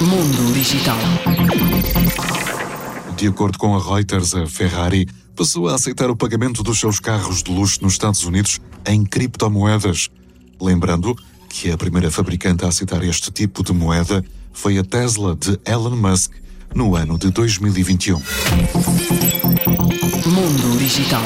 Mundo Digital. De acordo com a Reuters, a Ferrari passou a aceitar o pagamento dos seus carros de luxo nos Estados Unidos em criptomoedas. Lembrando que a primeira fabricante a aceitar este tipo de moeda foi a Tesla de Elon Musk no ano de 2021. Mundo Digital.